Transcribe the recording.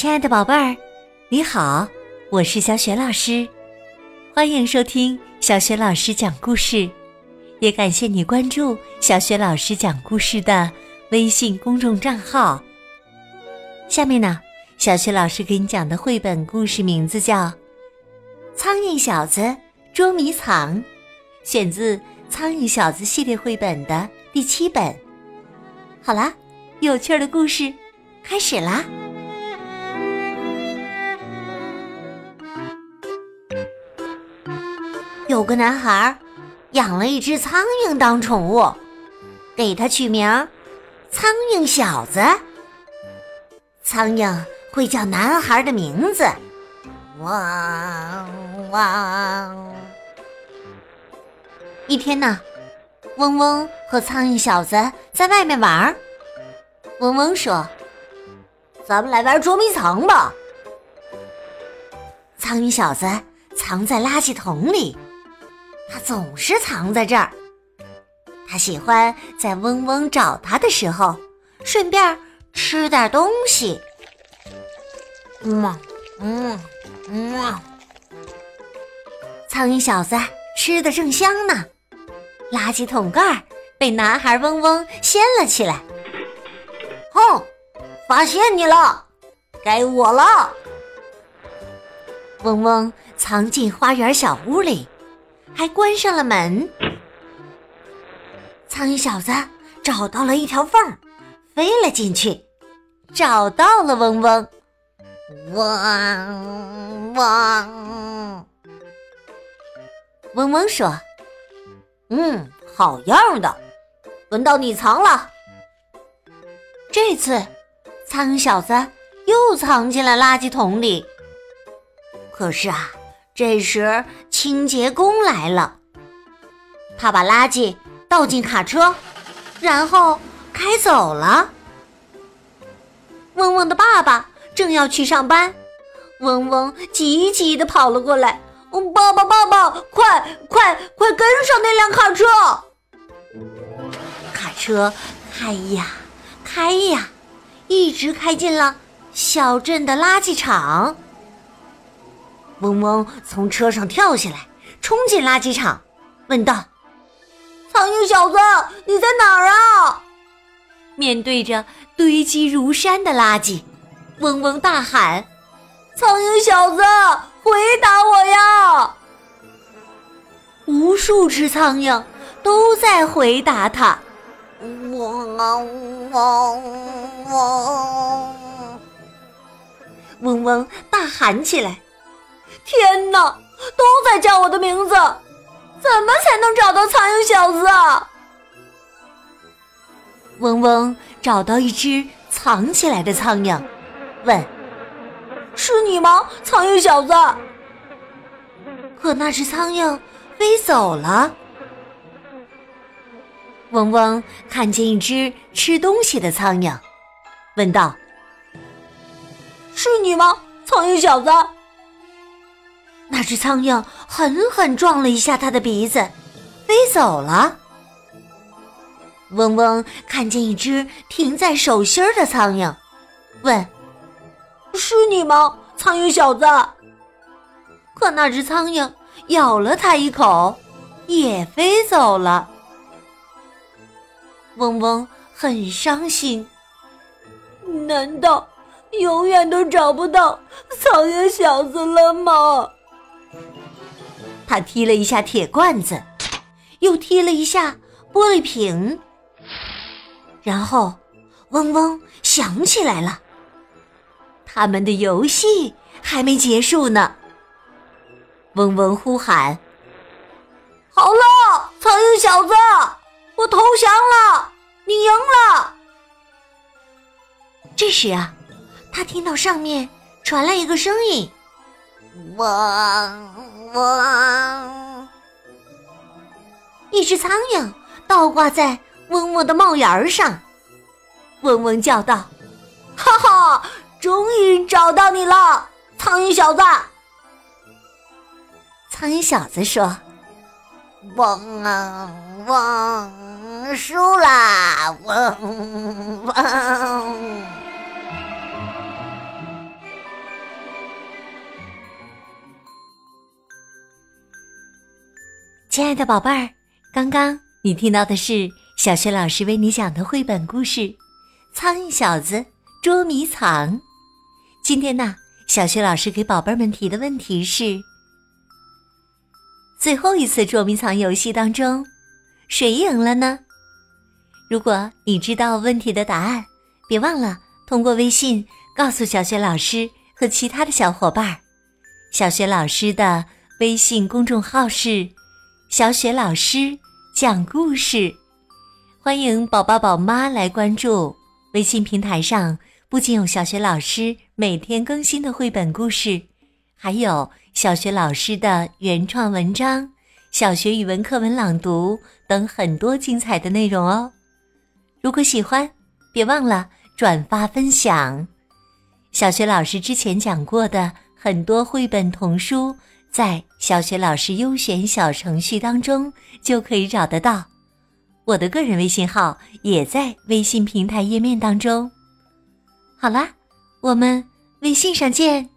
亲爱的宝贝儿，你好，我是小雪老师，欢迎收听小雪老师讲故事，也感谢你关注小雪老师讲故事的微信公众账号。下面呢，小雪老师给你讲的绘本故事名字叫《苍蝇小子捉迷藏》，选自《苍蝇小子》系列绘本的第七本。好啦，有趣的故事开始啦！有个男孩养了一只苍蝇当宠物，给它取名“苍蝇小子”。苍蝇会叫男孩的名字，汪汪。一天呢，嗡嗡和苍蝇小子在外面玩。嗡嗡说：“咱们来玩捉迷藏吧。”苍蝇小子藏在垃圾桶里。他总是藏在这儿。他喜欢在嗡嗡找他的时候，顺便吃点东西。嗯嗯嗯，苍蝇小子吃的正香呢。垃圾桶盖被男孩嗡嗡掀了起来。哼，发现你了，该我了。嗡嗡藏进花园小屋里。还关上了门。苍蝇小子找到了一条缝，飞了进去，找到了嗡嗡。嗡嗡，嗡嗡说：“嗯，好样的，轮到你藏了。”这次，苍蝇小子又藏进了垃圾桶里。可是啊。这时，清洁工来了。他把垃圾倒进卡车，然后开走了。嗡嗡的爸爸正要去上班，嗡嗡急急的跑了过来：“爸爸，爸爸，快快快跟上那辆卡车！”卡车开呀开呀，一直开进了小镇的垃圾场。嗡嗡从车上跳下来，冲进垃圾场，问道：“苍蝇小子，你在哪儿啊？”面对着堆积如山的垃圾，嗡嗡大喊：“苍蝇小子，回答我呀！”无数只苍蝇都在回答他：“嗡嗡嗡。”嗡嗡嗡大喊起来。天哪，都在叫我的名字，怎么才能找到苍蝇小子啊？嗡嗡找到一只藏起来的苍蝇，问：“是你吗，苍蝇小子？”可那只苍蝇飞走了。嗡嗡看见一只吃东西的苍蝇，问道：“是你吗，苍蝇小子？”那只苍蝇狠狠撞了一下他的鼻子，飞走了。嗡嗡看见一只停在手心的苍蝇，问：“是你吗，苍蝇小子？”可那只苍蝇咬了他一口，也飞走了。嗡嗡很伤心，难道永远都找不到苍蝇小子了吗？他踢了一下铁罐子，又踢了一下玻璃瓶，然后嗡嗡响起来了，他们的游戏还没结束呢。嗡嗡呼喊：“好了，苍蝇小子，我投降了，你赢了。”这时啊，他听到上面传来一个声音。嗡嗡，一只苍蝇倒挂在嗡嗡的帽檐上。嗡嗡叫道：“哈哈，终于找到你了，苍蝇小子！”苍蝇小子说：“嗡啊嗡，输啦，嗡嗡。”亲爱的宝贝儿，刚刚你听到的是小学老师为你讲的绘本故事《苍蝇小子捉迷藏》。今天呢，小学老师给宝贝们提的问题是：最后一次捉迷藏游戏当中，谁赢了呢？如果你知道问题的答案，别忘了通过微信告诉小学老师和其他的小伙伴。小学老师的微信公众号是。小雪老师讲故事，欢迎宝宝宝妈来关注微信平台上。不仅有小雪老师每天更新的绘本故事，还有小学老师的原创文章、小学语文课文朗读等很多精彩的内容哦。如果喜欢，别忘了转发分享。小学老师之前讲过的很多绘本童书。在小学老师优选小程序当中就可以找得到，我的个人微信号也在微信平台页面当中。好啦，我们微信上见。